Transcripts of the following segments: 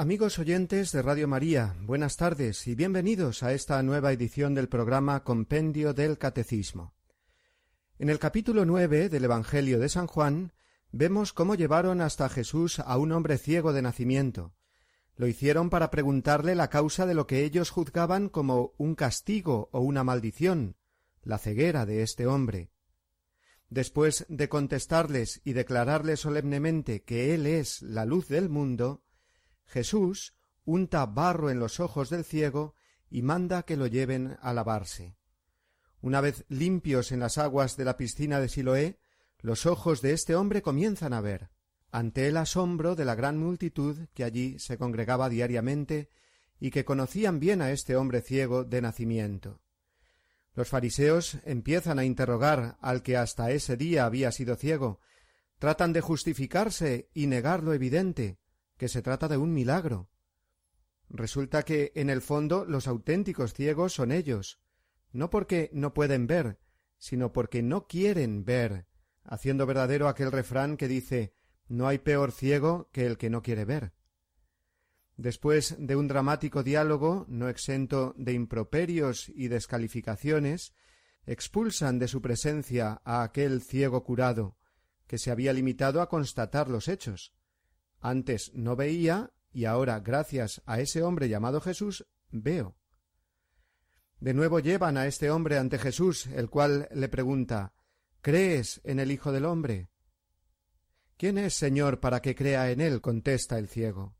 Amigos oyentes de Radio María, buenas tardes y bienvenidos a esta nueva edición del programa Compendio del Catecismo. En el capítulo nueve del Evangelio de San Juan vemos cómo llevaron hasta Jesús a un hombre ciego de nacimiento. Lo hicieron para preguntarle la causa de lo que ellos juzgaban como un castigo o una maldición, la ceguera de este hombre. Después de contestarles y declararles solemnemente que Él es la luz del mundo, Jesús unta barro en los ojos del ciego y manda que lo lleven a lavarse. Una vez limpios en las aguas de la piscina de Siloé, los ojos de este hombre comienzan a ver, ante el asombro de la gran multitud que allí se congregaba diariamente y que conocían bien a este hombre ciego de nacimiento. Los fariseos empiezan a interrogar al que hasta ese día había sido ciego, tratan de justificarse y negar lo evidente, que se trata de un milagro. Resulta que en el fondo los auténticos ciegos son ellos, no porque no pueden ver, sino porque no quieren ver, haciendo verdadero aquel refrán que dice no hay peor ciego que el que no quiere ver. Después de un dramático diálogo, no exento de improperios y descalificaciones, expulsan de su presencia a aquel ciego curado, que se había limitado a constatar los hechos. Antes no veía y ahora, gracias a ese hombre llamado Jesús, veo. De nuevo llevan a este hombre ante Jesús, el cual le pregunta ¿Crees en el Hijo del hombre? ¿Quién es, Señor, para que crea en él? contesta el ciego.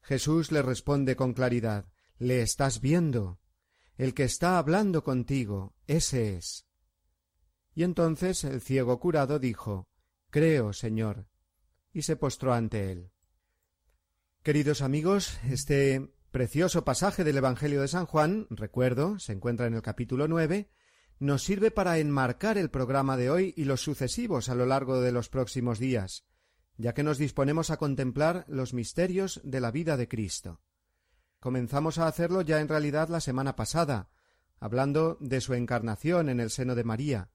Jesús le responde con claridad Le estás viendo. El que está hablando contigo, ese es. Y entonces el ciego curado dijo Creo, Señor, y se postró ante él. Queridos amigos, este precioso pasaje del Evangelio de San Juan, recuerdo, se encuentra en el capítulo nueve, nos sirve para enmarcar el programa de hoy y los sucesivos a lo largo de los próximos días, ya que nos disponemos a contemplar los misterios de la vida de Cristo. Comenzamos a hacerlo ya en realidad la semana pasada, hablando de su encarnación en el seno de María.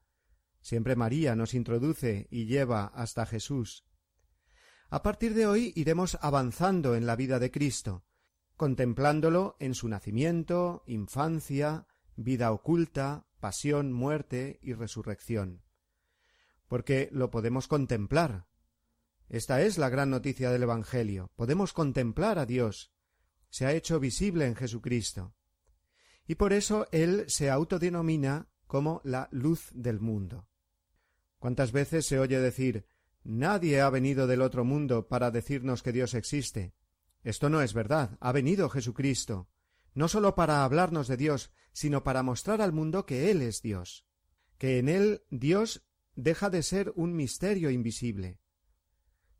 Siempre María nos introduce y lleva hasta Jesús. A partir de hoy iremos avanzando en la vida de Cristo, contemplándolo en su nacimiento, infancia, vida oculta, pasión, muerte y resurrección. Porque lo podemos contemplar. Esta es la gran noticia del Evangelio. Podemos contemplar a Dios. Se ha hecho visible en Jesucristo. Y por eso Él se autodenomina como la luz del mundo. ¿Cuántas veces se oye decir Nadie ha venido del otro mundo para decirnos que Dios existe. Esto no es verdad. Ha venido Jesucristo, no sólo para hablarnos de Dios, sino para mostrar al mundo que Él es Dios, que en Él Dios deja de ser un misterio invisible.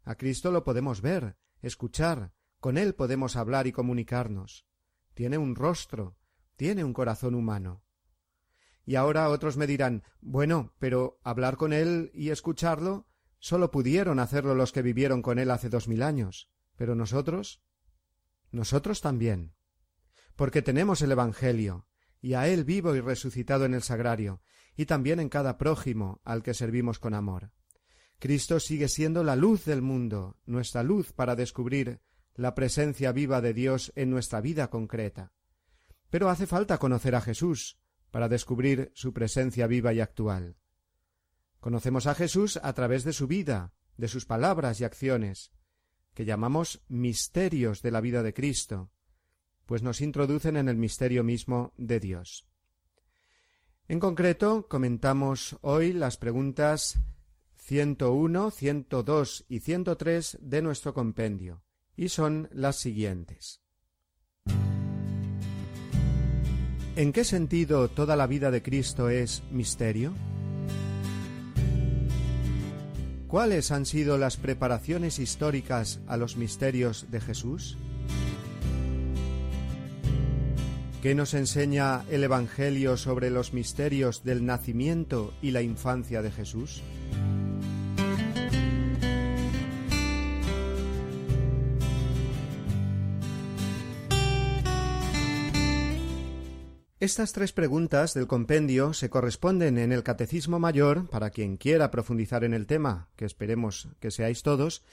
A Cristo lo podemos ver, escuchar, con Él podemos hablar y comunicarnos. Tiene un rostro, tiene un corazón humano. Y ahora otros me dirán bueno, pero hablar con Él y escucharlo Sólo pudieron hacerlo los que vivieron con él hace dos mil años. Pero nosotros. Nosotros también. Porque tenemos el Evangelio, y a él vivo y resucitado en el sagrario, y también en cada prójimo al que servimos con amor. Cristo sigue siendo la luz del mundo, nuestra luz para descubrir la presencia viva de Dios en nuestra vida concreta. Pero hace falta conocer a Jesús para descubrir su presencia viva y actual. Conocemos a Jesús a través de su vida, de sus palabras y acciones, que llamamos misterios de la vida de Cristo, pues nos introducen en el misterio mismo de Dios. En concreto, comentamos hoy las preguntas 101, 102 y 103 de nuestro compendio, y son las siguientes. ¿En qué sentido toda la vida de Cristo es misterio? ¿Cuáles han sido las preparaciones históricas a los misterios de Jesús? ¿Qué nos enseña el Evangelio sobre los misterios del nacimiento y la infancia de Jesús? Estas tres preguntas del compendio se corresponden en el Catecismo Mayor, para quien quiera profundizar en el tema, que esperemos que seáis todos,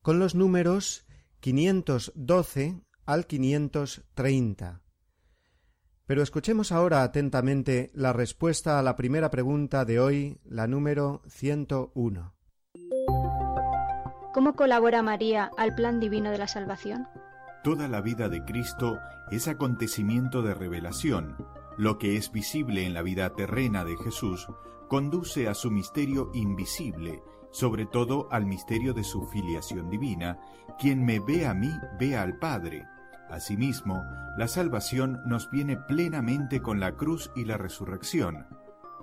con los números 512 al 530. Pero escuchemos ahora atentamente la respuesta a la primera pregunta de hoy, la número 101. ¿Cómo colabora María al plan divino de la salvación? Toda la vida de Cristo es acontecimiento de revelación. Lo que es visible en la vida terrena de Jesús conduce a su misterio invisible, sobre todo al misterio de su filiación divina. Quien me ve a mí, ve al Padre. Asimismo, la salvación nos viene plenamente con la cruz y la resurrección.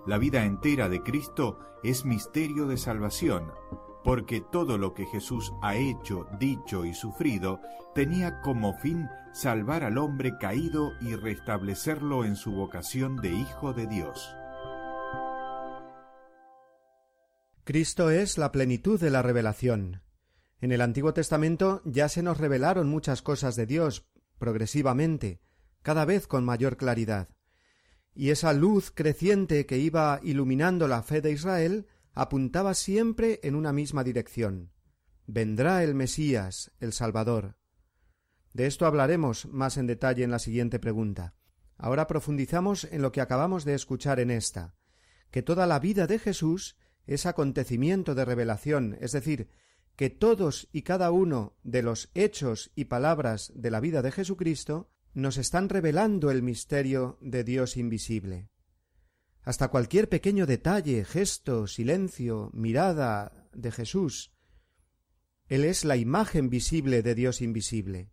La vida entera de Cristo es misterio de salvación, porque todo lo que Jesús ha hecho, dicho y sufrido tenía como fin salvar al hombre caído y restablecerlo en su vocación de Hijo de Dios. Cristo es la plenitud de la revelación. En el Antiguo Testamento ya se nos revelaron muchas cosas de Dios, progresivamente, cada vez con mayor claridad. Y esa luz creciente que iba iluminando la fe de Israel apuntaba siempre en una misma dirección. Vendrá el Mesías, el Salvador. De esto hablaremos más en detalle en la siguiente pregunta. Ahora profundizamos en lo que acabamos de escuchar en esta, que toda la vida de Jesús es acontecimiento de revelación, es decir, que todos y cada uno de los hechos y palabras de la vida de Jesucristo nos están revelando el misterio de Dios invisible. Hasta cualquier pequeño detalle, gesto, silencio, mirada de Jesús. Él es la imagen visible de Dios invisible.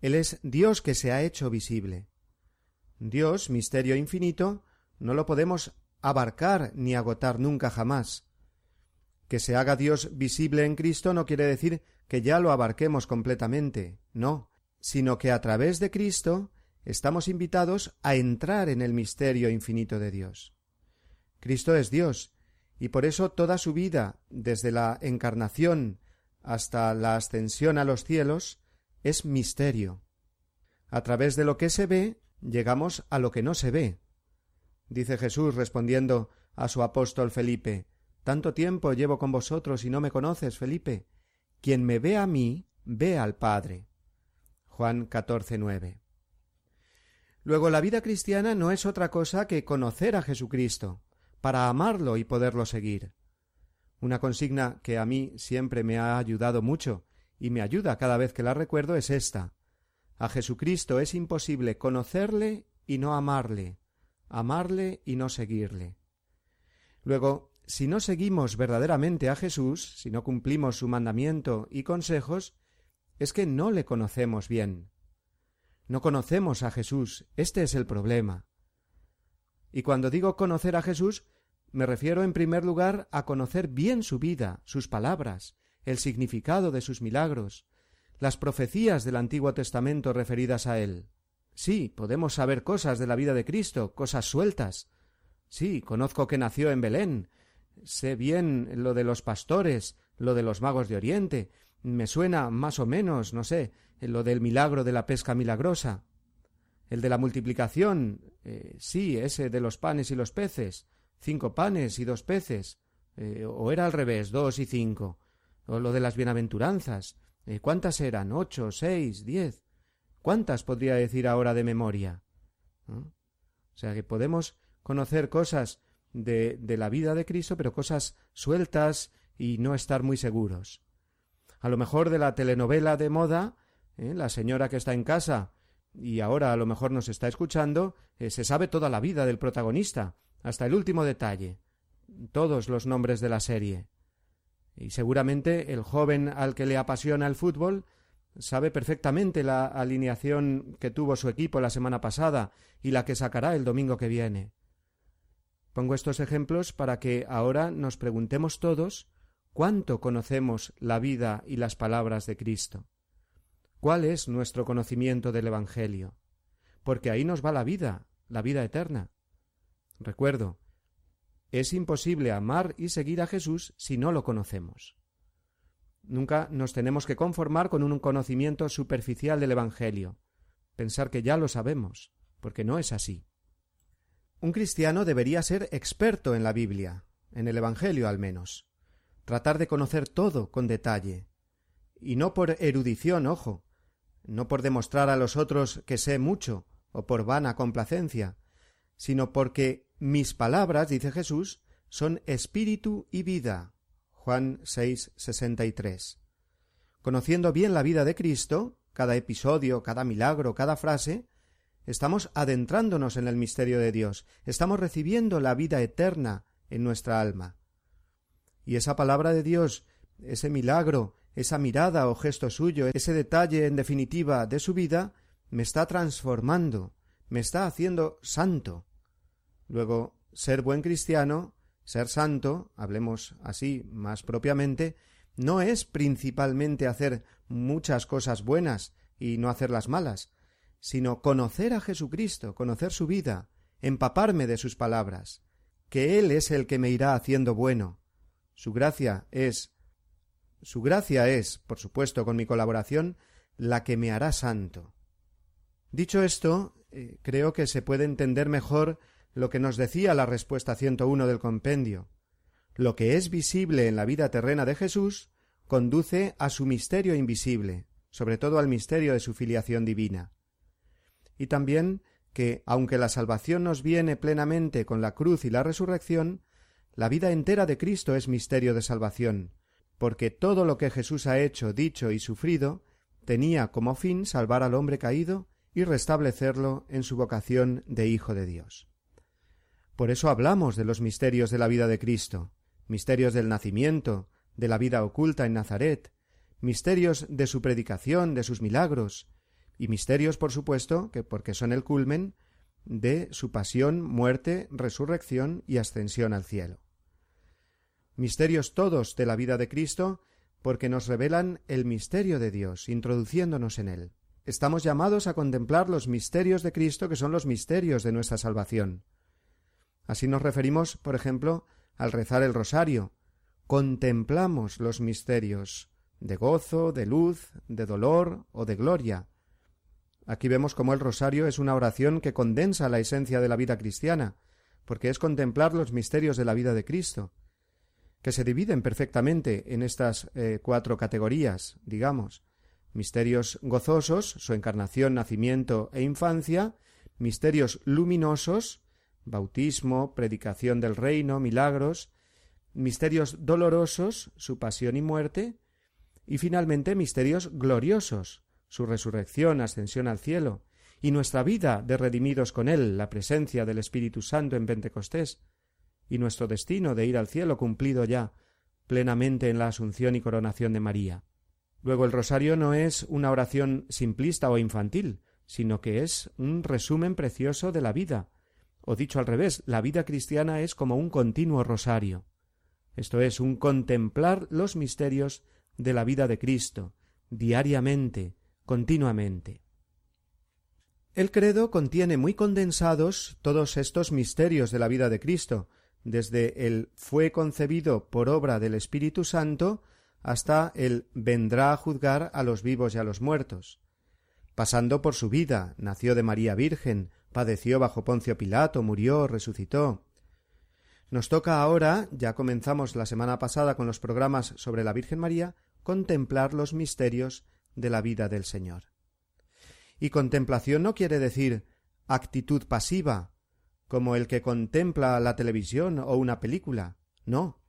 Él es Dios que se ha hecho visible. Dios, misterio infinito, no lo podemos abarcar ni agotar nunca jamás. Que se haga Dios visible en Cristo no quiere decir que ya lo abarquemos completamente, no, sino que a través de Cristo estamos invitados a entrar en el misterio infinito de Dios. Cristo es Dios, y por eso toda su vida, desde la encarnación hasta la ascensión a los cielos, es misterio. A través de lo que se ve, llegamos a lo que no se ve. Dice Jesús respondiendo a su apóstol Felipe tanto tiempo llevo con vosotros y no me conoces, Felipe. Quien me ve a mí, ve al Padre. Juan 14, 9. Luego la vida cristiana no es otra cosa que conocer a Jesucristo, para amarlo y poderlo seguir. Una consigna que a mí siempre me ha ayudado mucho y me ayuda cada vez que la recuerdo es esta. A Jesucristo es imposible conocerle y no amarle, amarle y no seguirle. Luego, si no seguimos verdaderamente a Jesús, si no cumplimos su mandamiento y consejos, es que no le conocemos bien. No conocemos a Jesús, este es el problema. Y cuando digo conocer a Jesús, me refiero en primer lugar a conocer bien su vida, sus palabras, el significado de sus milagros, las profecías del Antiguo Testamento referidas a él. Sí, podemos saber cosas de la vida de Cristo, cosas sueltas. Sí, conozco que nació en Belén, sé bien lo de los pastores, lo de los magos de Oriente, me suena más o menos, no sé, lo del milagro de la pesca milagrosa, el de la multiplicación, eh, sí, ese de los panes y los peces, cinco panes y dos peces, eh, o era al revés, dos y cinco, o lo de las bienaventuranzas, eh, ¿cuántas eran? ¿Ocho, seis, diez? ¿Cuántas podría decir ahora de memoria? O sea que podemos conocer cosas de, de la vida de Cristo, pero cosas sueltas y no estar muy seguros. A lo mejor de la telenovela de moda, ¿eh? la señora que está en casa y ahora a lo mejor nos está escuchando, eh, se sabe toda la vida del protagonista, hasta el último detalle, todos los nombres de la serie. Y seguramente el joven al que le apasiona el fútbol sabe perfectamente la alineación que tuvo su equipo la semana pasada y la que sacará el domingo que viene. Pongo estos ejemplos para que ahora nos preguntemos todos cuánto conocemos la vida y las palabras de Cristo. ¿Cuál es nuestro conocimiento del Evangelio? porque ahí nos va la vida, la vida eterna. Recuerdo, es imposible amar y seguir a Jesús si no lo conocemos. Nunca nos tenemos que conformar con un conocimiento superficial del Evangelio, pensar que ya lo sabemos, porque no es así. Un cristiano debería ser experto en la Biblia, en el Evangelio al menos, tratar de conocer todo con detalle, y no por erudición, ojo, no por demostrar a los otros que sé mucho, o por vana complacencia, sino porque mis palabras, dice Jesús, son espíritu y vida. Juan 6, 63. Conociendo bien la vida de Cristo, cada episodio, cada milagro, cada frase, estamos adentrándonos en el misterio de Dios, estamos recibiendo la vida eterna en nuestra alma. Y esa palabra de Dios, ese milagro, esa mirada o gesto suyo, ese detalle en definitiva de su vida, me está transformando, me está haciendo santo. Luego, ser buen cristiano, ser santo, hablemos así más propiamente, no es principalmente hacer muchas cosas buenas y no hacer las malas, sino conocer a Jesucristo, conocer su vida, empaparme de sus palabras, que Él es el que me irá haciendo bueno. Su gracia es su gracia es, por supuesto, con mi colaboración, la que me hará santo. Dicho esto, eh, creo que se puede entender mejor lo que nos decía la respuesta 101 del compendio. Lo que es visible en la vida terrena de Jesús conduce a su misterio invisible, sobre todo al misterio de su filiación divina. Y también que, aunque la salvación nos viene plenamente con la cruz y la resurrección, la vida entera de Cristo es misterio de salvación, porque todo lo que Jesús ha hecho, dicho y sufrido tenía como fin salvar al hombre caído y restablecerlo en su vocación de Hijo de Dios. Por eso hablamos de los misterios de la vida de Cristo, misterios del nacimiento, de la vida oculta en Nazaret, misterios de su predicación, de sus milagros, y misterios, por supuesto, que porque son el culmen de su pasión, muerte, resurrección y ascensión al cielo. Misterios todos de la vida de Cristo, porque nos revelan el misterio de Dios, introduciéndonos en él. Estamos llamados a contemplar los misterios de Cristo, que son los misterios de nuestra salvación. Así nos referimos, por ejemplo, al rezar el rosario. Contemplamos los misterios de gozo, de luz, de dolor o de gloria. Aquí vemos cómo el rosario es una oración que condensa la esencia de la vida cristiana, porque es contemplar los misterios de la vida de Cristo, que se dividen perfectamente en estas eh, cuatro categorías, digamos. Misterios gozosos, su encarnación, nacimiento e infancia, misterios luminosos, bautismo, predicación del reino, milagros, misterios dolorosos, su pasión y muerte, y finalmente misterios gloriosos, su resurrección, ascensión al cielo, y nuestra vida de redimidos con él, la presencia del Espíritu Santo en Pentecostés, y nuestro destino de ir al cielo cumplido ya plenamente en la asunción y coronación de María. Luego el rosario no es una oración simplista o infantil, sino que es un resumen precioso de la vida, o dicho al revés, la vida cristiana es como un continuo rosario. Esto es, un contemplar los misterios de la vida de Cristo, diariamente, continuamente. El credo contiene muy condensados todos estos misterios de la vida de Cristo, desde el fue concebido por obra del Espíritu Santo hasta el vendrá a juzgar a los vivos y a los muertos, pasando por su vida, nació de María Virgen, padeció bajo Poncio Pilato, murió, resucitó. Nos toca ahora, ya comenzamos la semana pasada con los programas sobre la Virgen María, contemplar los misterios de la vida del Señor. Y contemplación no quiere decir actitud pasiva, como el que contempla la televisión o una película. No.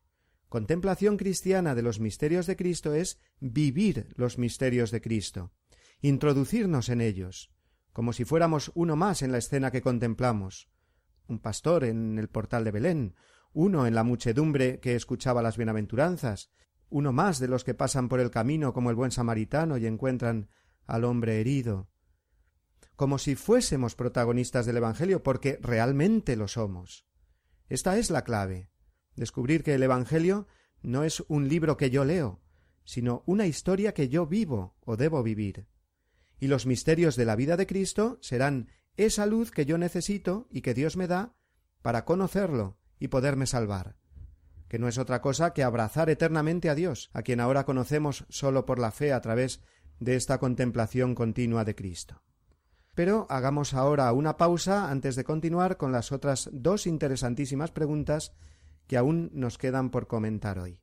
Contemplación cristiana de los misterios de Cristo es vivir los misterios de Cristo, introducirnos en ellos, como si fuéramos uno más en la escena que contemplamos, un pastor en el portal de Belén, uno en la muchedumbre que escuchaba las bienaventuranzas, uno más de los que pasan por el camino como el buen samaritano y encuentran al hombre herido, como si fuésemos protagonistas del Evangelio, porque realmente lo somos. Esta es la clave, descubrir que el Evangelio no es un libro que yo leo, sino una historia que yo vivo o debo vivir y los misterios de la vida de Cristo serán esa luz que yo necesito y que Dios me da para conocerlo y poderme salvar, que no es otra cosa que abrazar eternamente a Dios, a quien ahora conocemos sólo por la fe a través de esta contemplación continua de Cristo. Pero hagamos ahora una pausa antes de continuar con las otras dos interesantísimas preguntas que aún nos quedan por comentar hoy.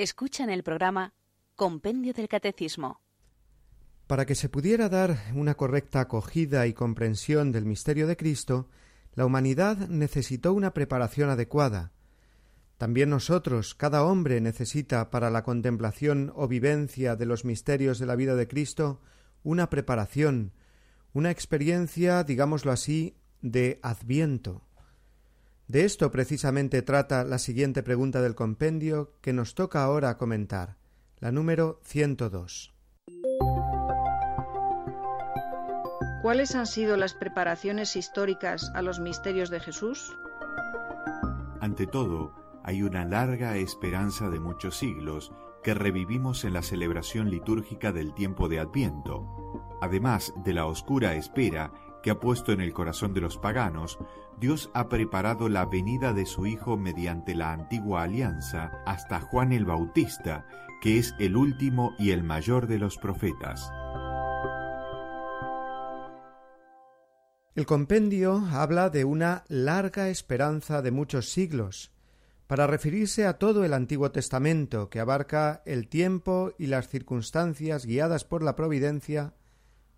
Escuchan el programa Compendio del Catecismo. Para que se pudiera dar una correcta acogida y comprensión del misterio de Cristo, la humanidad necesitó una preparación adecuada. También nosotros, cada hombre necesita para la contemplación o vivencia de los misterios de la vida de Cristo una preparación, una experiencia, digámoslo así, de adviento. De esto precisamente trata la siguiente pregunta del compendio que nos toca ahora comentar, la número 102. ¿Cuáles han sido las preparaciones históricas a los misterios de Jesús? Ante todo, hay una larga esperanza de muchos siglos que revivimos en la celebración litúrgica del tiempo de Adviento, además de la oscura espera que ha puesto en el corazón de los paganos, Dios ha preparado la venida de su Hijo mediante la antigua alianza hasta Juan el Bautista, que es el último y el mayor de los profetas. El compendio habla de una larga esperanza de muchos siglos, para referirse a todo el Antiguo Testamento, que abarca el tiempo y las circunstancias guiadas por la providencia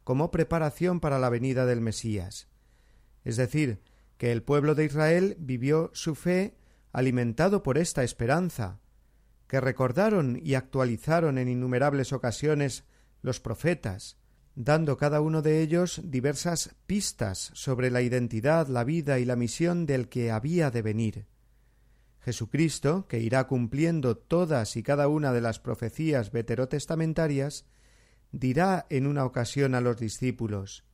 como preparación para la venida del Mesías. Es decir, que el pueblo de Israel vivió su fe alimentado por esta esperanza, que recordaron y actualizaron en innumerables ocasiones los profetas, dando cada uno de ellos diversas pistas sobre la identidad, la vida y la misión del que había de venir. Jesucristo, que irá cumpliendo todas y cada una de las profecías veterotestamentarias, dirá en una ocasión a los discípulos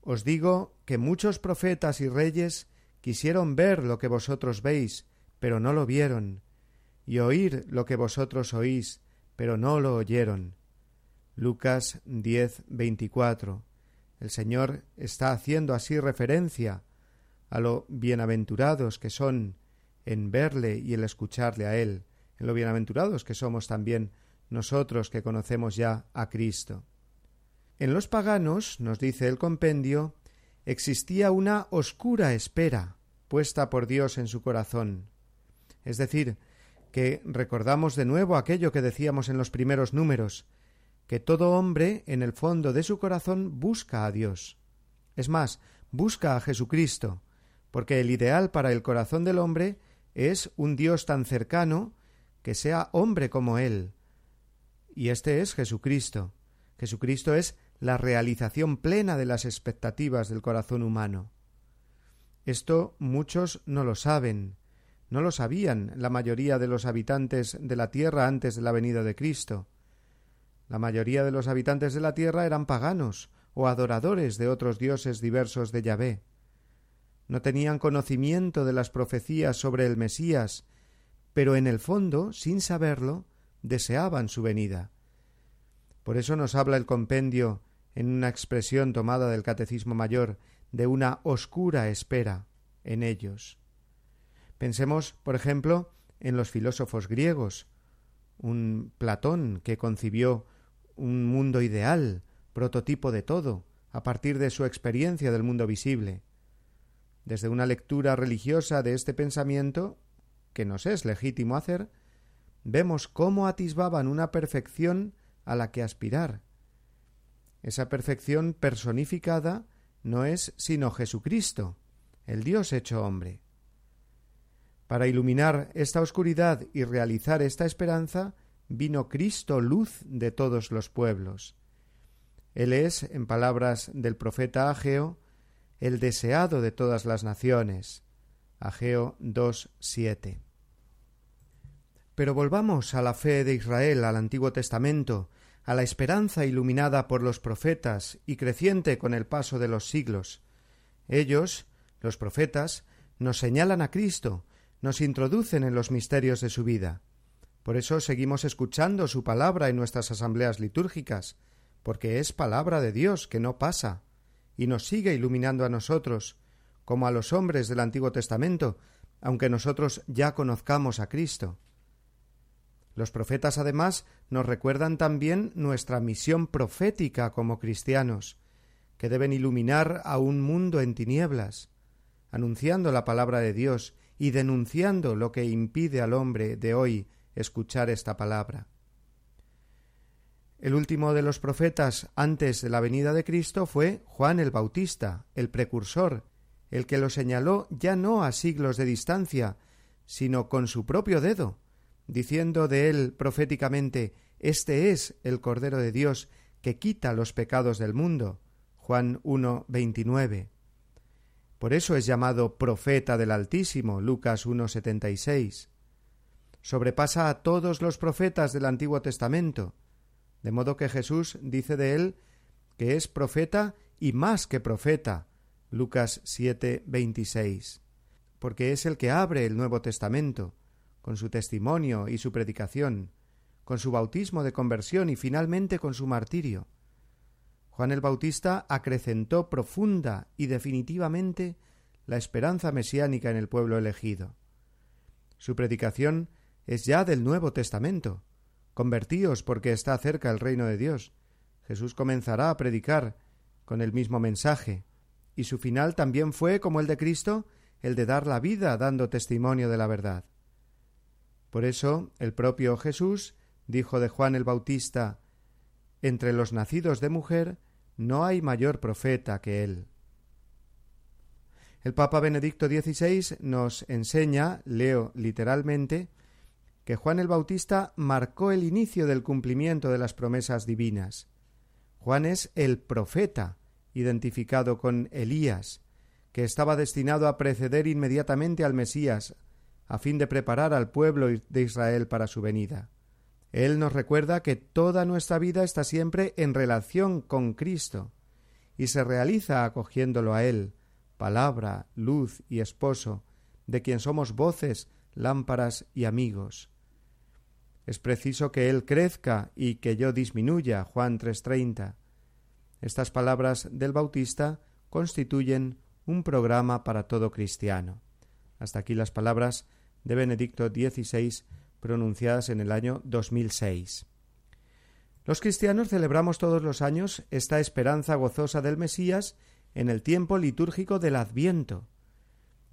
Os digo que muchos profetas y reyes quisieron ver lo que vosotros veis, pero no lo vieron, y oír lo que vosotros oís, pero no lo oyeron. Lucas 10, 24. El Señor está haciendo así referencia a lo bienaventurados que son en verle y el escucharle a Él, en lo bienaventurados que somos también nosotros que conocemos ya a Cristo. En los paganos, nos dice el compendio, existía una oscura espera puesta por Dios en su corazón. Es decir, que recordamos de nuevo aquello que decíamos en los primeros números, que todo hombre en el fondo de su corazón busca a Dios. Es más, busca a Jesucristo, porque el ideal para el corazón del hombre es un Dios tan cercano que sea hombre como él, y este es Jesucristo. Jesucristo es la realización plena de las expectativas del corazón humano. Esto muchos no lo saben, no lo sabían la mayoría de los habitantes de la tierra antes de la venida de Cristo. La mayoría de los habitantes de la tierra eran paganos o adoradores de otros dioses diversos de Yahvé. No tenían conocimiento de las profecías sobre el Mesías, pero en el fondo, sin saberlo, deseaban su venida. Por eso nos habla el compendio, en una expresión tomada del Catecismo Mayor, de una oscura espera en ellos. Pensemos, por ejemplo, en los filósofos griegos, un Platón que concibió un mundo ideal, prototipo de todo, a partir de su experiencia del mundo visible. Desde una lectura religiosa de este pensamiento, que nos es legítimo hacer, vemos cómo atisbaban una perfección a la que aspirar. Esa perfección personificada no es sino Jesucristo, el Dios hecho hombre. Para iluminar esta oscuridad y realizar esta esperanza, vino Cristo luz de todos los pueblos. Él es, en palabras del profeta Ageo, el deseado de todas las naciones. Ageo 2.7. Pero volvamos a la fe de Israel, al Antiguo Testamento, a la esperanza iluminada por los profetas y creciente con el paso de los siglos. Ellos, los profetas, nos señalan a Cristo, nos introducen en los misterios de su vida. Por eso seguimos escuchando su palabra en nuestras asambleas litúrgicas, porque es palabra de Dios que no pasa, y nos sigue iluminando a nosotros, como a los hombres del Antiguo Testamento, aunque nosotros ya conozcamos a Cristo. Los profetas además nos recuerdan también nuestra misión profética como cristianos, que deben iluminar a un mundo en tinieblas, anunciando la palabra de Dios y denunciando lo que impide al hombre de hoy escuchar esta palabra. El último de los profetas antes de la venida de Cristo fue Juan el Bautista, el precursor, el que lo señaló ya no a siglos de distancia, sino con su propio dedo, diciendo de él proféticamente Este es el Cordero de Dios que quita los pecados del mundo. Juan 1, 29. Por eso es llamado profeta del Altísimo, Lucas 1, 76. Sobrepasa a todos los profetas del Antiguo Testamento, de modo que Jesús dice de él que es profeta y más que profeta. Lucas 7, 26. Porque es el que abre el Nuevo Testamento, con su testimonio y su predicación, con su bautismo de conversión y finalmente con su martirio. Juan el Bautista acrecentó profunda y definitivamente la esperanza mesiánica en el pueblo elegido. Su predicación es ya del Nuevo Testamento, Convertíos porque está cerca el reino de Dios. Jesús comenzará a predicar con el mismo mensaje, y su final también fue, como el de Cristo, el de dar la vida dando testimonio de la verdad. Por eso el propio Jesús dijo de Juan el Bautista Entre los nacidos de mujer no hay mayor profeta que él. El Papa Benedicto XVI nos enseña, leo literalmente, que Juan el Bautista marcó el inicio del cumplimiento de las promesas divinas. Juan es el profeta, identificado con Elías, que estaba destinado a preceder inmediatamente al Mesías, a fin de preparar al pueblo de Israel para su venida. Él nos recuerda que toda nuestra vida está siempre en relación con Cristo, y se realiza acogiéndolo a Él, palabra, luz y esposo, de quien somos voces, lámparas y amigos. Es preciso que Él crezca y que yo disminuya. Juan 3:30. Estas palabras del Bautista constituyen un programa para todo cristiano. Hasta aquí las palabras de Benedicto XVI pronunciadas en el año 2006. Los cristianos celebramos todos los años esta esperanza gozosa del Mesías en el tiempo litúrgico del Adviento.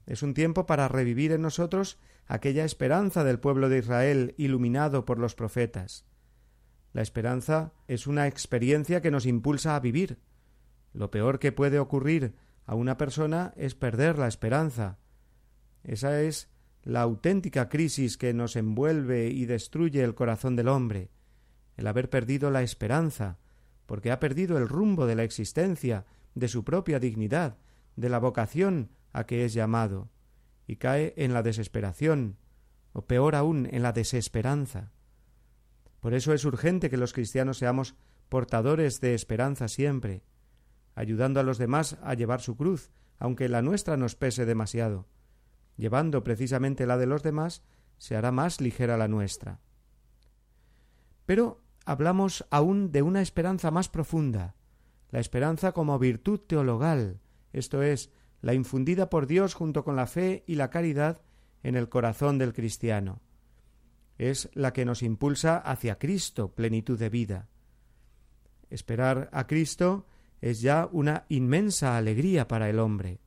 Es un tiempo para revivir en nosotros aquella esperanza del pueblo de Israel iluminado por los profetas. La esperanza es una experiencia que nos impulsa a vivir. Lo peor que puede ocurrir a una persona es perder la esperanza. Esa es la auténtica crisis que nos envuelve y destruye el corazón del hombre, el haber perdido la esperanza, porque ha perdido el rumbo de la existencia, de su propia dignidad, de la vocación a que es llamado y cae en la desesperación, o peor aún, en la desesperanza. Por eso es urgente que los cristianos seamos portadores de esperanza siempre, ayudando a los demás a llevar su cruz, aunque la nuestra nos pese demasiado. Llevando precisamente la de los demás, se hará más ligera la nuestra. Pero hablamos aún de una esperanza más profunda, la esperanza como virtud teologal, esto es, la infundida por Dios junto con la fe y la caridad en el corazón del cristiano. es la que nos impulsa hacia Cristo, plenitud de vida. Esperar a Cristo es ya una inmensa alegría para el hombre.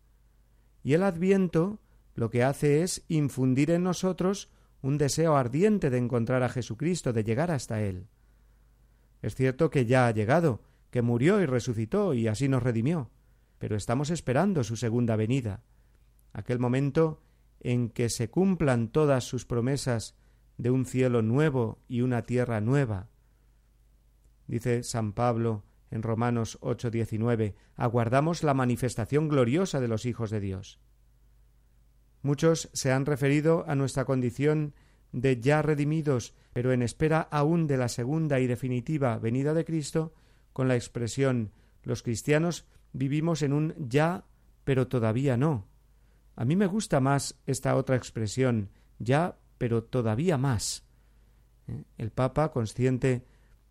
Y el adviento lo que hace es infundir en nosotros un deseo ardiente de encontrar a Jesucristo, de llegar hasta Él. Es cierto que ya ha llegado, que murió y resucitó y así nos redimió, pero estamos esperando su segunda venida, aquel momento en que se cumplan todas sus promesas de un cielo nuevo y una tierra nueva. Dice San Pablo en Romanos 8:19, aguardamos la manifestación gloriosa de los hijos de Dios. Muchos se han referido a nuestra condición de ya redimidos, pero en espera aún de la segunda y definitiva venida de Cristo, con la expresión los cristianos vivimos en un ya, pero todavía no. A mí me gusta más esta otra expresión, ya, pero todavía más. ¿Eh? El Papa, consciente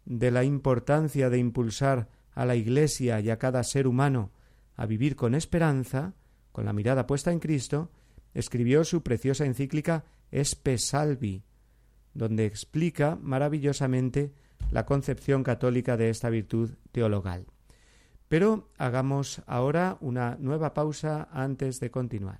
de la importancia de impulsar a la Iglesia y a cada ser humano a vivir con esperanza, con la mirada puesta en Cristo, escribió su preciosa encíclica Espe Salvi, donde explica maravillosamente la concepción católica de esta virtud teologal. Pero hagamos ahora una nueva pausa antes de continuar.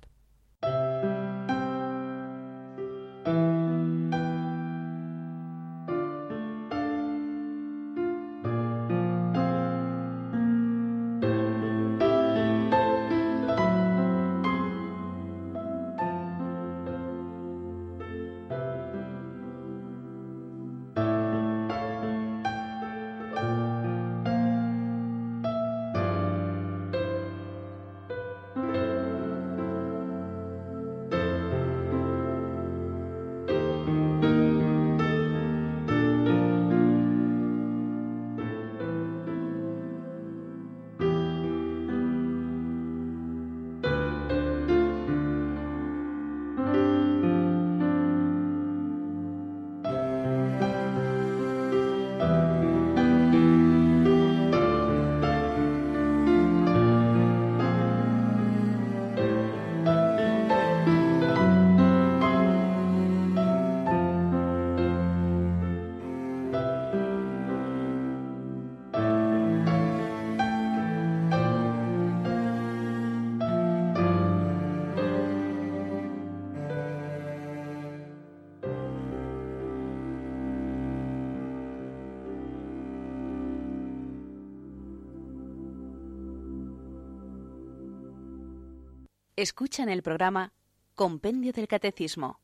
Escuchan el programa Compendio del Catecismo.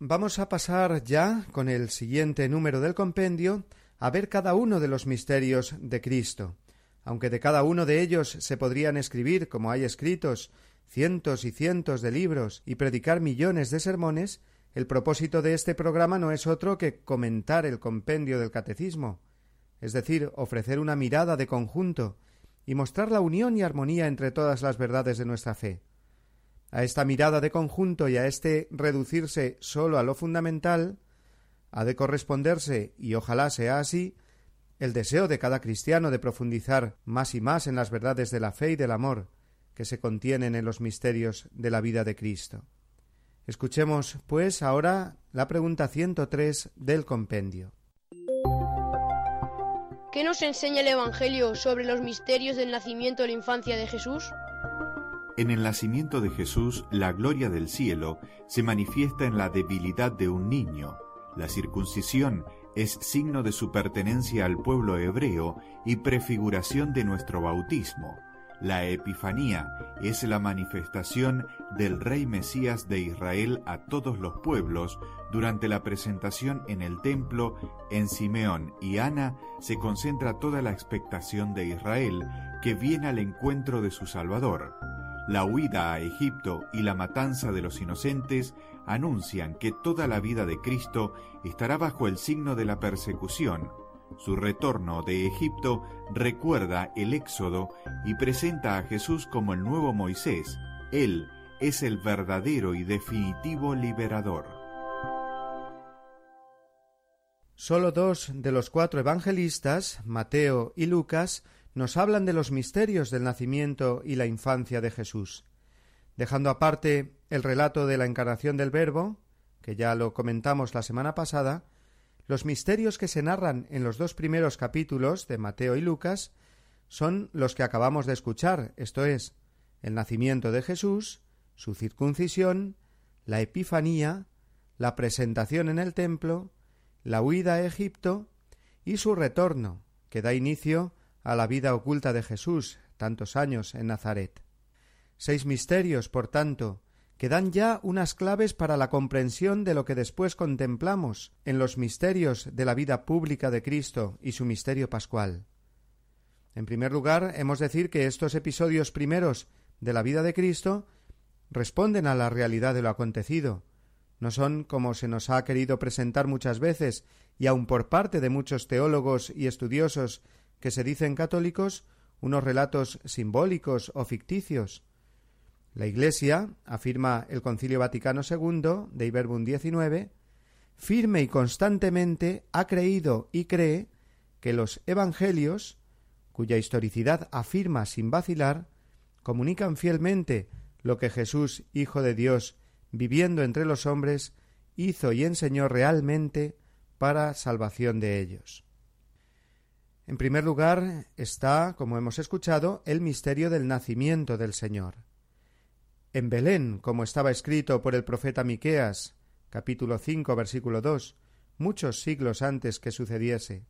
Vamos a pasar ya, con el siguiente número del compendio, a ver cada uno de los misterios de Cristo. Aunque de cada uno de ellos se podrían escribir, como hay escritos, cientos y cientos de libros y predicar millones de sermones, el propósito de este programa no es otro que comentar el compendio del catecismo, es decir, ofrecer una mirada de conjunto y mostrar la unión y armonía entre todas las verdades de nuestra fe. A esta mirada de conjunto y a este reducirse sólo a lo fundamental, ha de corresponderse, y ojalá sea así, el deseo de cada cristiano de profundizar más y más en las verdades de la fe y del amor que se contienen en los misterios de la vida de Cristo. Escuchemos, pues, ahora la pregunta 103 del compendio. ¿Qué nos enseña el Evangelio sobre los misterios del nacimiento y la infancia de Jesús? En el nacimiento de Jesús, la gloria del cielo se manifiesta en la debilidad de un niño. La circuncisión es signo de su pertenencia al pueblo hebreo y prefiguración de nuestro bautismo. La Epifanía es la manifestación del Rey Mesías de Israel a todos los pueblos. Durante la presentación en el templo, en Simeón y Ana se concentra toda la expectación de Israel que viene al encuentro de su Salvador. La huida a Egipto y la matanza de los inocentes anuncian que toda la vida de Cristo estará bajo el signo de la persecución. Su retorno de Egipto recuerda el Éxodo y presenta a Jesús como el nuevo Moisés. Él es el verdadero y definitivo liberador. Solo dos de los cuatro evangelistas, Mateo y Lucas, nos hablan de los misterios del nacimiento y la infancia de Jesús. Dejando aparte el relato de la encarnación del Verbo, que ya lo comentamos la semana pasada, los misterios que se narran en los dos primeros capítulos de Mateo y Lucas son los que acabamos de escuchar, esto es, el nacimiento de Jesús, su circuncisión, la Epifanía, la presentación en el templo, la huida a Egipto y su retorno, que da inicio a la vida oculta de Jesús tantos años en Nazaret. Seis misterios, por tanto, que dan ya unas claves para la comprensión de lo que después contemplamos en los misterios de la vida pública de Cristo y su misterio pascual. En primer lugar, hemos decir que estos episodios primeros de la vida de Cristo responden a la realidad de lo acontecido. No son, como se nos ha querido presentar muchas veces, y aun por parte de muchos teólogos y estudiosos que se dicen católicos, unos relatos simbólicos o ficticios. La Iglesia, afirma el Concilio Vaticano II de Iberbum XIX, firme y constantemente ha creído y cree que los Evangelios, cuya historicidad afirma sin vacilar, comunican fielmente lo que Jesús, Hijo de Dios, viviendo entre los hombres, hizo y enseñó realmente para salvación de ellos. En primer lugar está, como hemos escuchado, el misterio del nacimiento del Señor. En Belén, como estaba escrito por el profeta Miqueas, capítulo 5, versículo 2, muchos siglos antes que sucediese.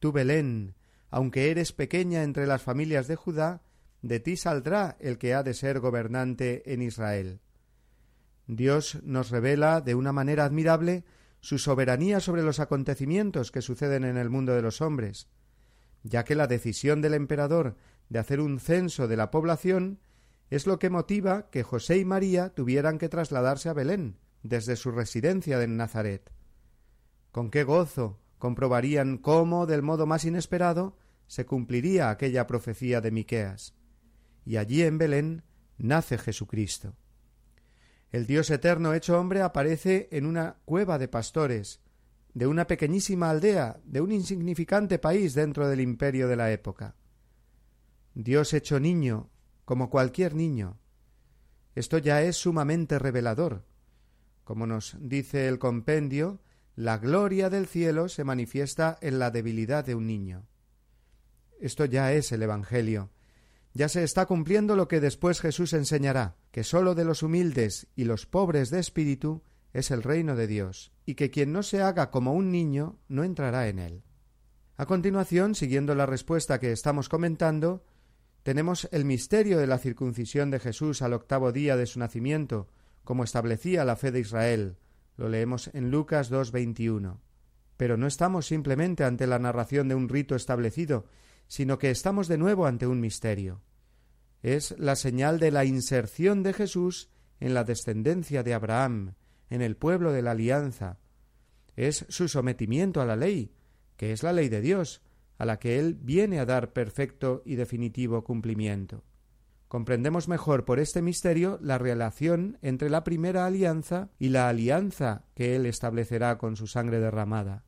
Tú, Belén, aunque eres pequeña entre las familias de Judá, de ti saldrá el que ha de ser gobernante en Israel. Dios nos revela de una manera admirable su soberanía sobre los acontecimientos que suceden en el mundo de los hombres, ya que la decisión del emperador de hacer un censo de la población es lo que motiva que José y María tuvieran que trasladarse a Belén desde su residencia en Nazaret. Con qué gozo comprobarían cómo, del modo más inesperado, se cumpliría aquella profecía de Miqueas y allí en Belén nace Jesucristo. El Dios eterno hecho hombre aparece en una cueva de pastores, de una pequeñísima aldea, de un insignificante país dentro del imperio de la época. Dios hecho niño, como cualquier niño. Esto ya es sumamente revelador. Como nos dice el compendio, la gloria del cielo se manifiesta en la debilidad de un niño. Esto ya es el Evangelio, ya se está cumpliendo lo que después Jesús enseñará, que sólo de los humildes y los pobres de espíritu es el reino de Dios, y que quien no se haga como un niño no entrará en él. A continuación, siguiendo la respuesta que estamos comentando, tenemos el misterio de la circuncisión de Jesús al octavo día de su nacimiento, como establecía la fe de Israel. Lo leemos en Lucas 2.21. Pero no estamos simplemente ante la narración de un rito establecido, sino que estamos de nuevo ante un misterio. Es la señal de la inserción de Jesús en la descendencia de Abraham, en el pueblo de la alianza. Es su sometimiento a la ley, que es la ley de Dios, a la que Él viene a dar perfecto y definitivo cumplimiento. Comprendemos mejor por este misterio la relación entre la primera alianza y la alianza que Él establecerá con su sangre derramada.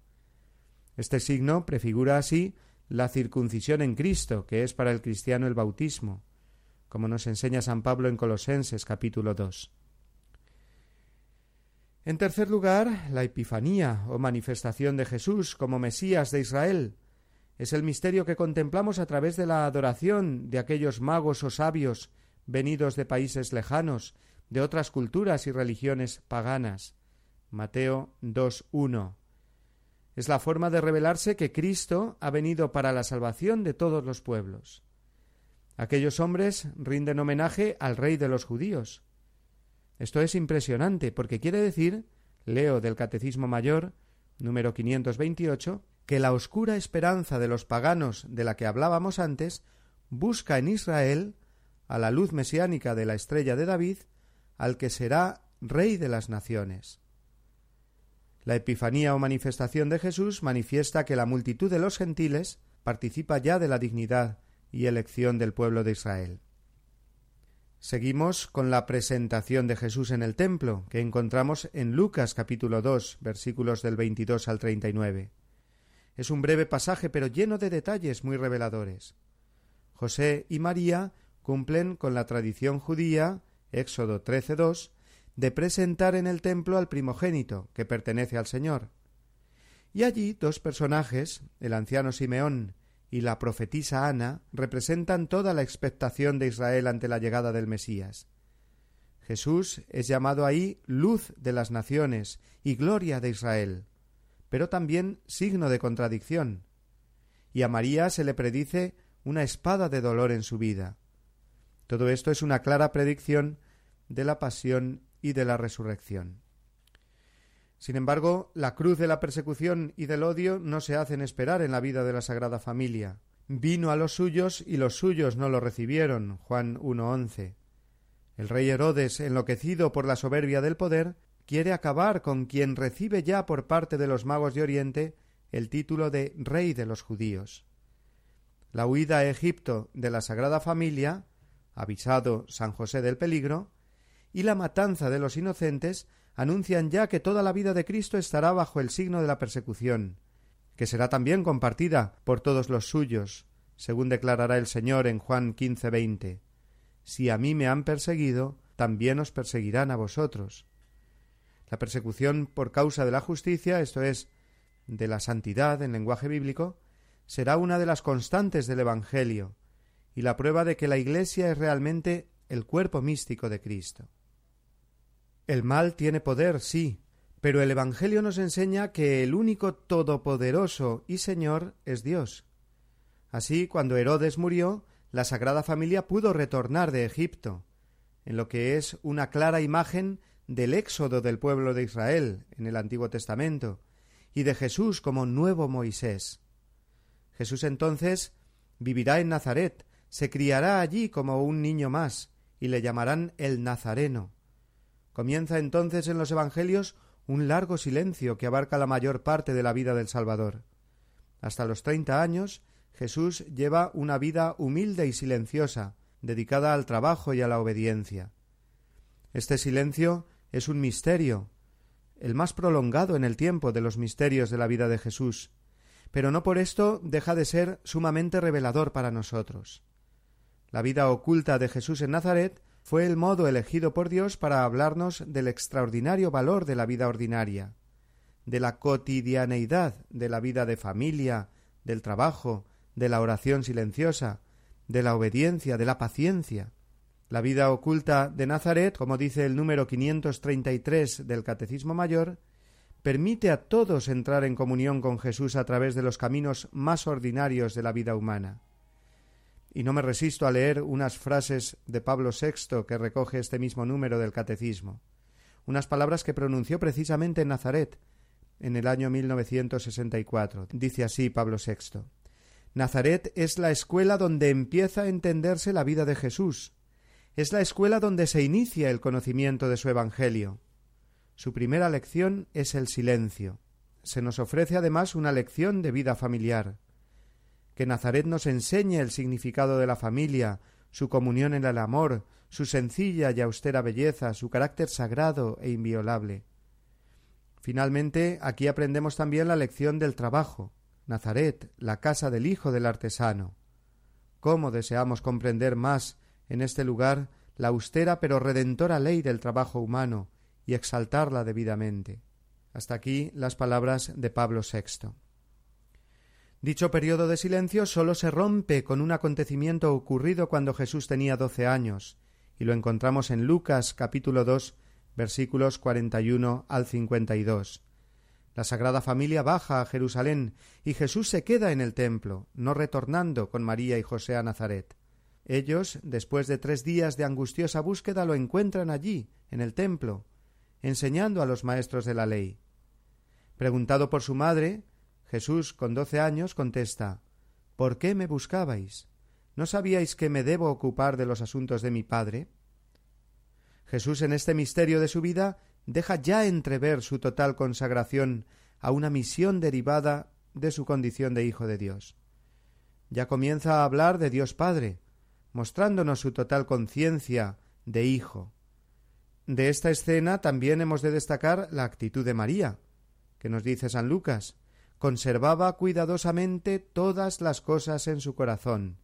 Este signo prefigura así la circuncisión en Cristo, que es para el cristiano el bautismo, como nos enseña San Pablo en Colosenses capítulo 2. En tercer lugar, la Epifanía o manifestación de Jesús como Mesías de Israel. Es el misterio que contemplamos a través de la adoración de aquellos magos o sabios venidos de países lejanos, de otras culturas y religiones paganas. Mateo 2.1 es la forma de revelarse que Cristo ha venido para la salvación de todos los pueblos. Aquellos hombres rinden homenaje al rey de los judíos. Esto es impresionante porque quiere decir, leo del Catecismo Mayor, número 528, que la oscura esperanza de los paganos de la que hablábamos antes busca en Israel, a la luz mesiánica de la estrella de David, al que será rey de las naciones. La Epifanía o manifestación de Jesús manifiesta que la multitud de los gentiles participa ya de la dignidad y elección del pueblo de Israel. Seguimos con la presentación de Jesús en el templo, que encontramos en Lucas capítulo 2, versículos del 22 al 39. Es un breve pasaje, pero lleno de detalles muy reveladores. José y María cumplen con la tradición judía, Éxodo 13.2, de presentar en el templo al primogénito, que pertenece al Señor. Y allí dos personajes, el anciano Simeón y la profetisa Ana, representan toda la expectación de Israel ante la llegada del Mesías. Jesús es llamado ahí luz de las naciones y gloria de Israel, pero también signo de contradicción. Y a María se le predice una espada de dolor en su vida. Todo esto es una clara predicción de la pasión y de la resurrección. Sin embargo, la cruz de la persecución y del odio no se hacen esperar en la vida de la Sagrada Familia. Vino a los suyos y los suyos no lo recibieron. Juan 1.11. El rey Herodes, enloquecido por la soberbia del poder, quiere acabar con quien recibe ya por parte de los magos de Oriente el título de Rey de los judíos. La huida a Egipto de la Sagrada Familia, avisado San José del peligro, y la matanza de los inocentes anuncian ya que toda la vida de Cristo estará bajo el signo de la persecución, que será también compartida por todos los suyos, según declarará el Señor en Juan quince veinte si a mí me han perseguido, también os perseguirán a vosotros. La persecución por causa de la justicia, esto es, de la santidad en lenguaje bíblico, será una de las constantes del Evangelio y la prueba de que la Iglesia es realmente el cuerpo místico de Cristo. El mal tiene poder, sí, pero el Evangelio nos enseña que el único todopoderoso y Señor es Dios. Así, cuando Herodes murió, la Sagrada Familia pudo retornar de Egipto, en lo que es una clara imagen del éxodo del pueblo de Israel en el Antiguo Testamento, y de Jesús como nuevo Moisés. Jesús entonces vivirá en Nazaret, se criará allí como un niño más, y le llamarán el Nazareno. Comienza entonces en los Evangelios un largo silencio que abarca la mayor parte de la vida del Salvador. Hasta los treinta años Jesús lleva una vida humilde y silenciosa, dedicada al trabajo y a la obediencia. Este silencio es un misterio, el más prolongado en el tiempo de los misterios de la vida de Jesús, pero no por esto deja de ser sumamente revelador para nosotros. La vida oculta de Jesús en Nazaret fue el modo elegido por Dios para hablarnos del extraordinario valor de la vida ordinaria, de la cotidianeidad de la vida de familia, del trabajo, de la oración silenciosa, de la obediencia, de la paciencia. La vida oculta de Nazaret, como dice el número 533 del Catecismo Mayor, permite a todos entrar en comunión con Jesús a través de los caminos más ordinarios de la vida humana. Y no me resisto a leer unas frases de Pablo VI que recoge este mismo número del Catecismo, unas palabras que pronunció precisamente en Nazaret en el año 1964. Dice así Pablo VI Nazaret es la escuela donde empieza a entenderse la vida de Jesús. Es la escuela donde se inicia el conocimiento de su Evangelio. Su primera lección es el silencio. Se nos ofrece además una lección de vida familiar. Que Nazaret nos enseñe el significado de la familia, su comunión en el amor, su sencilla y austera belleza, su carácter sagrado e inviolable. Finalmente, aquí aprendemos también la lección del trabajo, Nazaret, la casa del hijo del artesano. ¿Cómo deseamos comprender más en este lugar la austera pero redentora ley del trabajo humano y exaltarla debidamente? Hasta aquí las palabras de Pablo VI. Dicho periodo de silencio sólo se rompe con un acontecimiento ocurrido cuando Jesús tenía doce años, y lo encontramos en Lucas capítulo dos versículos cuarenta y uno al cincuenta y dos. La Sagrada Familia baja a Jerusalén y Jesús se queda en el templo, no retornando con María y José a Nazaret. Ellos, después de tres días de angustiosa búsqueda, lo encuentran allí, en el templo, enseñando a los maestros de la ley. Preguntado por su madre, Jesús, con doce años, contesta ¿Por qué me buscabais? ¿No sabíais que me debo ocupar de los asuntos de mi Padre? Jesús en este misterio de su vida deja ya entrever su total consagración a una misión derivada de su condición de Hijo de Dios. Ya comienza a hablar de Dios Padre, mostrándonos su total conciencia de Hijo. De esta escena también hemos de destacar la actitud de María, que nos dice San Lucas, conservaba cuidadosamente todas las cosas en su corazón.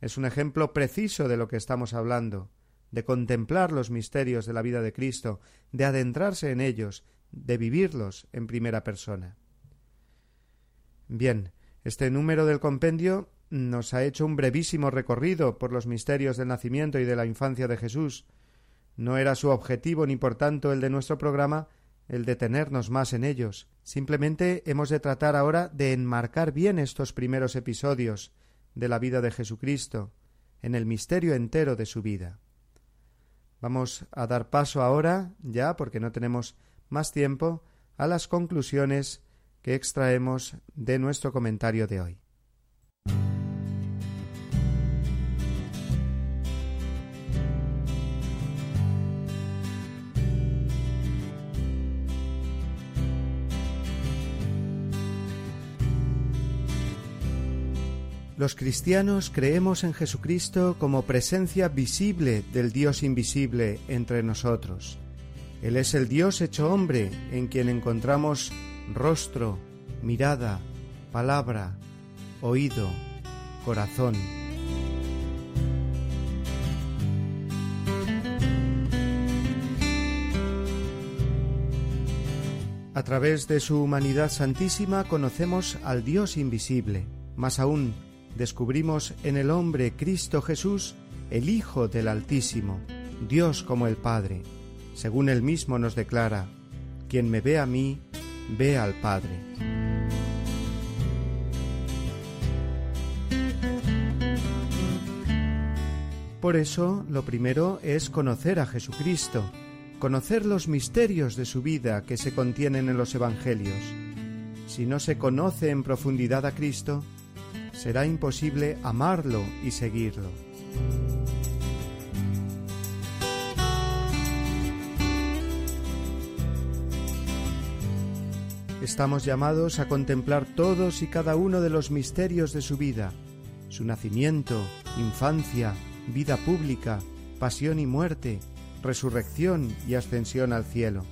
Es un ejemplo preciso de lo que estamos hablando, de contemplar los misterios de la vida de Cristo, de adentrarse en ellos, de vivirlos en primera persona. Bien, este número del compendio nos ha hecho un brevísimo recorrido por los misterios del nacimiento y de la infancia de Jesús. No era su objetivo ni por tanto el de nuestro programa el detenernos más en ellos. Simplemente hemos de tratar ahora de enmarcar bien estos primeros episodios de la vida de Jesucristo, en el misterio entero de su vida. Vamos a dar paso ahora, ya porque no tenemos más tiempo, a las conclusiones que extraemos de nuestro comentario de hoy. Los cristianos creemos en Jesucristo como presencia visible del Dios invisible entre nosotros. Él es el Dios hecho hombre en quien encontramos rostro, mirada, palabra, oído, corazón. A través de su humanidad santísima conocemos al Dios invisible. Más aún, descubrimos en el hombre Cristo Jesús, el Hijo del Altísimo, Dios como el Padre. Según él mismo nos declara, quien me ve a mí, ve al Padre. Por eso, lo primero es conocer a Jesucristo, conocer los misterios de su vida que se contienen en los Evangelios. Si no se conoce en profundidad a Cristo, será imposible amarlo y seguirlo. Estamos llamados a contemplar todos y cada uno de los misterios de su vida, su nacimiento, infancia, vida pública, pasión y muerte, resurrección y ascensión al cielo.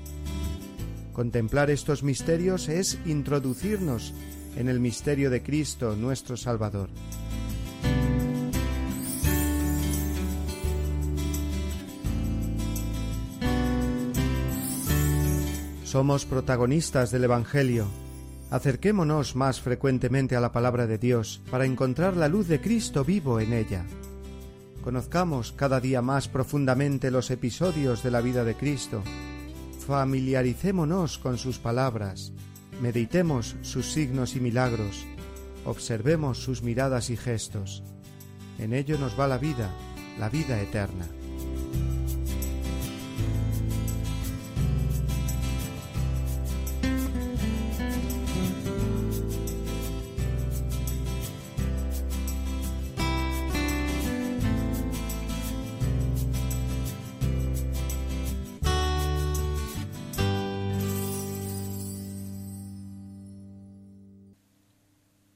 Contemplar estos misterios es introducirnos en el misterio de Cristo nuestro Salvador. Somos protagonistas del Evangelio. Acerquémonos más frecuentemente a la palabra de Dios para encontrar la luz de Cristo vivo en ella. Conozcamos cada día más profundamente los episodios de la vida de Cristo. Familiaricémonos con sus palabras meditemos sus signos y milagros, observemos sus miradas y gestos. En ello nos va la vida, la vida eterna.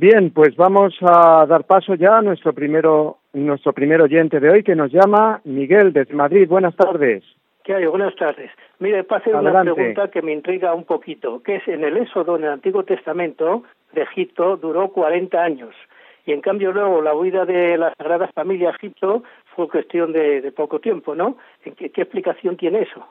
Bien, pues vamos a dar paso ya a nuestro primero, nuestro primer oyente de hoy que nos llama Miguel desde Madrid. Buenas tardes. ¿Qué hay? Buenas tardes. Mire, pase una pregunta que me intriga un poquito, que es en el Éxodo, en el Antiguo Testamento de Egipto, duró 40 años. Y en cambio luego la huida de la Sagrada Familia a Egipto fue cuestión de, poco tiempo, ¿no? ¿Qué, explicación tiene eso?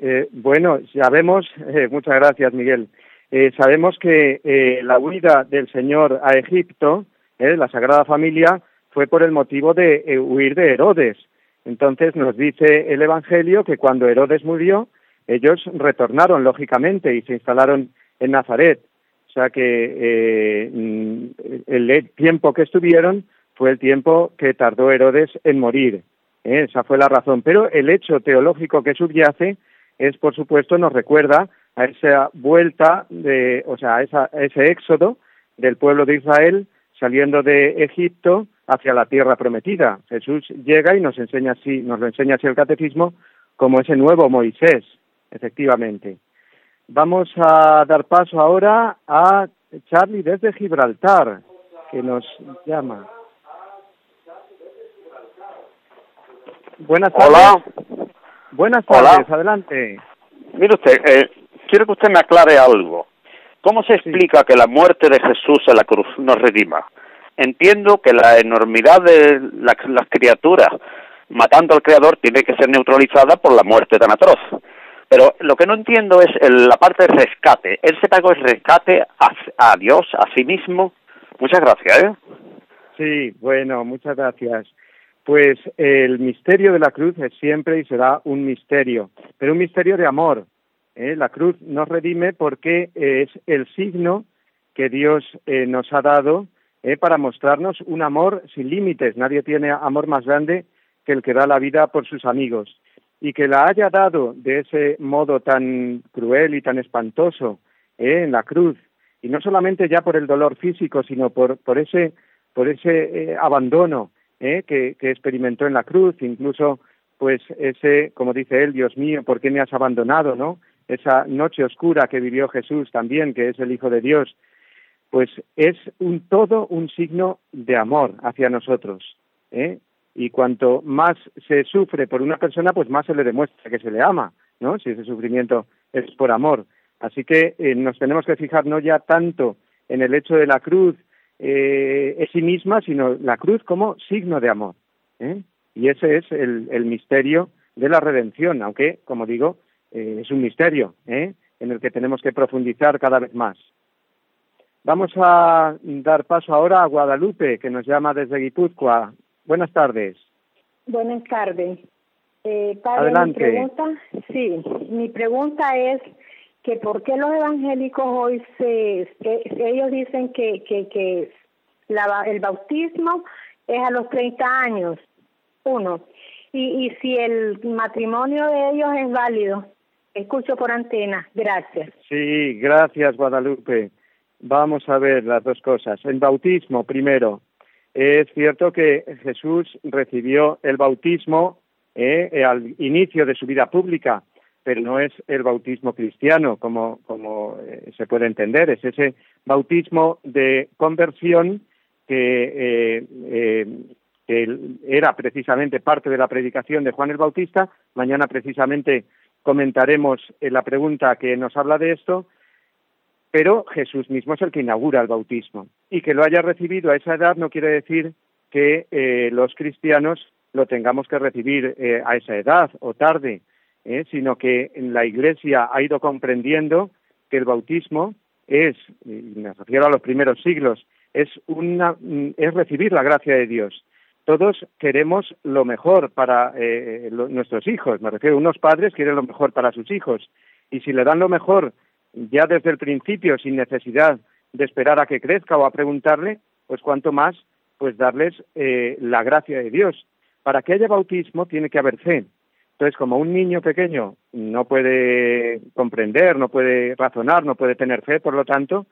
Eh, bueno, sabemos, eh, muchas gracias Miguel, eh, sabemos que eh, la huida del Señor a Egipto, eh, la Sagrada Familia, fue por el motivo de eh, huir de Herodes. Entonces nos dice el Evangelio que cuando Herodes murió, ellos retornaron lógicamente y se instalaron en Nazaret. O sea que mm, el tiempo que estuvieron fue el tiempo que tardó Herodes en morir. Esa fue la razón. Pero el hecho teológico que subyace es, por supuesto, nos recuerda a esa vuelta, de, o sea, a, ese éxodo del pueblo de Israel saliendo de Egipto hacia la tierra prometida. Jesús llega y nos enseña así, nos lo enseña así el catecismo como ese nuevo Moisés, efectivamente. Vamos a dar paso ahora a Charlie desde Gibraltar, que nos llama. Buenas tardes. Hola. Buenas tardes, adelante. Mire usted, eh, quiero que usted me aclare algo. ¿Cómo se explica que la muerte de Jesús en la cruz nos redima? Entiendo que la enormidad de las criaturas matando al Creador tiene que ser neutralizada por la muerte tan atroz. Pero lo que no entiendo es la parte de rescate. Él se pagó el rescate a, a Dios, a sí mismo. Muchas gracias. ¿eh? Sí, bueno, muchas gracias. Pues el misterio de la cruz es siempre y será un misterio, pero un misterio de amor, ¿eh? La cruz nos redime porque es el signo que Dios eh, nos ha dado ¿eh? para mostrarnos un amor sin límites. Nadie tiene amor más grande que el que da la vida por sus amigos. Y que la haya dado de ese modo tan cruel y tan espantoso en la cruz, y no solamente ya por el dolor físico, sino por, por ese, por ese abandono que, que experimentó en la cruz, incluso pues ese, como dice él, Dios mío, ¿por qué me has abandonado? ¿no? Esa noche oscura que vivió Jesús también, que es el Hijo de Dios, pues es un todo un signo de amor hacia nosotros. ¿eh? Y cuanto más se sufre por una persona, pues más se le demuestra que se le ama, ¿no? Si ese sufrimiento es por amor. Así que eh, nos tenemos que fijar no ya tanto en el hecho de la cruz eh, en sí misma, sino la cruz como signo de amor. ¿eh? Y ese es el, el misterio de la redención, aunque, como digo, eh, es un misterio ¿eh? en el que tenemos que profundizar cada vez más. Vamos a dar paso ahora a Guadalupe, que nos llama desde Guipúzcoa. Buenas tardes. Buenas tardes. Eh, Adelante. Mi pregunta, sí, mi pregunta es que por qué los evangélicos hoy se, ellos dicen que, que, que el bautismo es a los 30 años, uno, y, y si el matrimonio de ellos es válido, Escucho por antena. Gracias. Sí, gracias, Guadalupe. Vamos a ver las dos cosas. El bautismo, primero. Es cierto que Jesús recibió el bautismo eh, al inicio de su vida pública, pero no es el bautismo cristiano, como, como eh, se puede entender. Es ese bautismo de conversión que, eh, que era precisamente parte de la predicación de Juan el Bautista. Mañana, precisamente, comentaremos en la pregunta que nos habla de esto, pero Jesús mismo es el que inaugura el bautismo. Y que lo haya recibido a esa edad no quiere decir que eh, los cristianos lo tengamos que recibir eh, a esa edad o tarde, eh, sino que la Iglesia ha ido comprendiendo que el bautismo es, y me refiero a los primeros siglos, es, una, es recibir la gracia de Dios todos queremos lo mejor para eh, nuestros hijos. Me refiero, unos padres quieren lo mejor para sus hijos. Y si le dan lo mejor ya desde el principio, sin necesidad de esperar a que crezca o a preguntarle, pues cuanto más, pues darles eh, la gracia de Dios. Para que haya bautismo tiene que haber fe. Entonces, como un niño pequeño no puede comprender, no puede razonar, no puede tener fe, por lo tanto,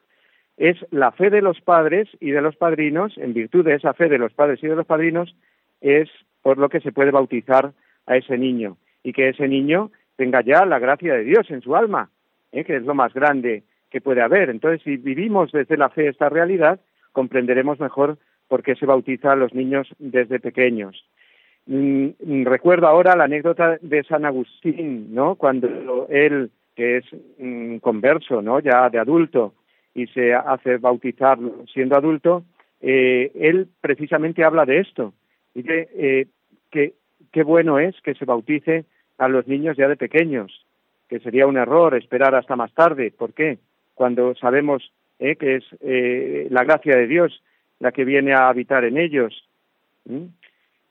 es la fe de los padres y de los padrinos, en virtud de esa fe de los padres y de los padrinos, es por lo que se puede bautizar a ese niño y que ese niño tenga ya la gracia de Dios en su alma, ¿eh? que es lo más grande que puede haber. Entonces, si vivimos desde la fe esta realidad, comprenderemos mejor por qué se bautiza a los niños desde pequeños. Mm, recuerdo ahora la anécdota de San Agustín, ¿no? Cuando él, que es mm, converso, ¿no? Ya de adulto, y se hace bautizar siendo adulto, eh, él precisamente habla de esto. Dice eh, que qué bueno es que se bautice a los niños ya de pequeños, que sería un error esperar hasta más tarde. ¿Por qué? Cuando sabemos eh, que es eh, la gracia de Dios la que viene a habitar en ellos.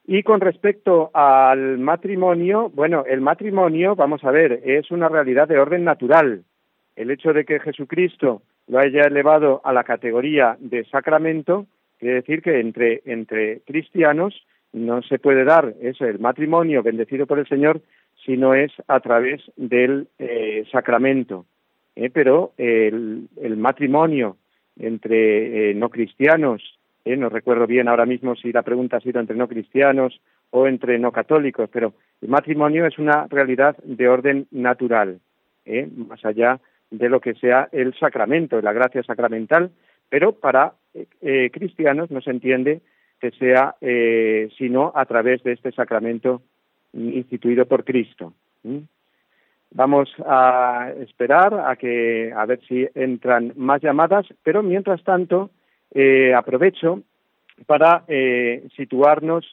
Y con respecto al matrimonio, bueno, el matrimonio, vamos a ver, es una realidad de orden natural. El hecho de que Jesucristo lo haya elevado a la categoría de sacramento, quiere decir que entre, entre cristianos no se puede dar eso, el matrimonio bendecido por el Señor, si no es a través del eh, sacramento. Eh, pero el, el, matrimonio entre eh, no cristianos, no recuerdo bien ahora mismo si la pregunta ha sido entre no cristianos o entre no católicos, pero el matrimonio es una realidad de orden natural, más allá de lo que sea el sacramento, la gracia sacramental, pero para cristianos no se entiende que sea eh, sino a través de este sacramento instituido por Cristo. Vamos a esperar a que a ver si entran más llamadas, pero mientras tanto eh, aprovecho para eh, situarnos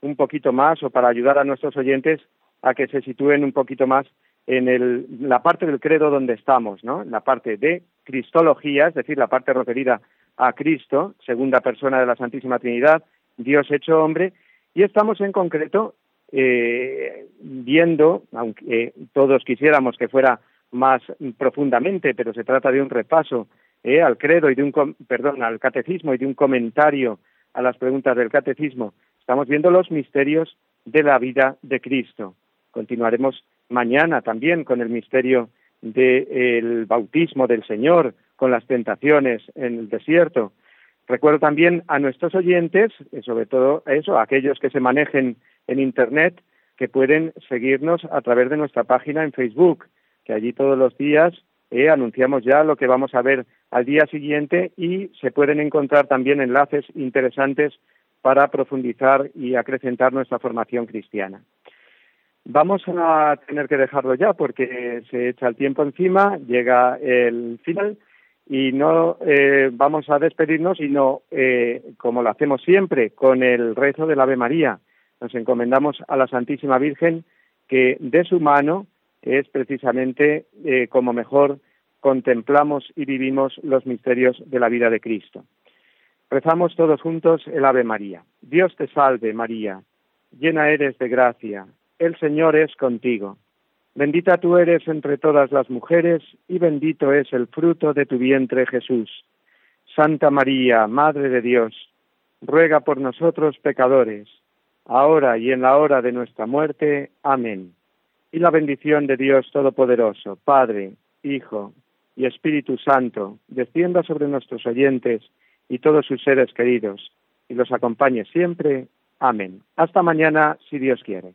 un poquito más o para ayudar a nuestros oyentes a que se sitúen un poquito más en el, la parte del credo donde estamos, ¿no? La parte de cristología, es decir, la parte referida a Cristo, segunda persona de la Santísima Trinidad, Dios hecho hombre, y estamos en concreto eh, viendo, aunque todos quisiéramos que fuera más profundamente, pero se trata de un repaso eh, al credo y de un, perdón, al catecismo y de un comentario a las preguntas del catecismo. Estamos viendo los misterios de la vida de Cristo. Continuaremos mañana también con el misterio del bautismo del Señor, con las tentaciones en el desierto, Recuerdo también a nuestros oyentes, eh, sobre todo a eso, a aquellos que se manejen en Internet, que pueden seguirnos a través de nuestra página en Facebook, que allí todos los días eh, anunciamos ya lo que vamos a ver al día siguiente y se pueden encontrar también enlaces interesantes para profundizar y acrecentar nuestra formación cristiana. Vamos a tener que dejarlo ya porque se echa el tiempo encima, llega el final y no eh, vamos a despedirnos, sino eh, como lo hacemos siempre, con el rezo del Ave María. Nos encomendamos a la Santísima Virgen que de su mano es precisamente eh, como mejor contemplamos y vivimos los misterios de la vida de Cristo. Rezamos todos juntos el Ave María. Dios te salve María, llena eres de gracia, el Señor es contigo. Bendita tú eres entre todas las mujeres y bendito es el fruto de tu vientre Jesús. Santa María, Madre de Dios, ruega por nosotros pecadores, ahora y en la hora de nuestra muerte. Amén. Y la bendición de Dios Todopoderoso, Padre, Hijo y Espíritu Santo, descienda sobre nuestros oyentes y todos sus seres queridos, y los acompañe siempre. Amén. Hasta mañana, si Dios quiere.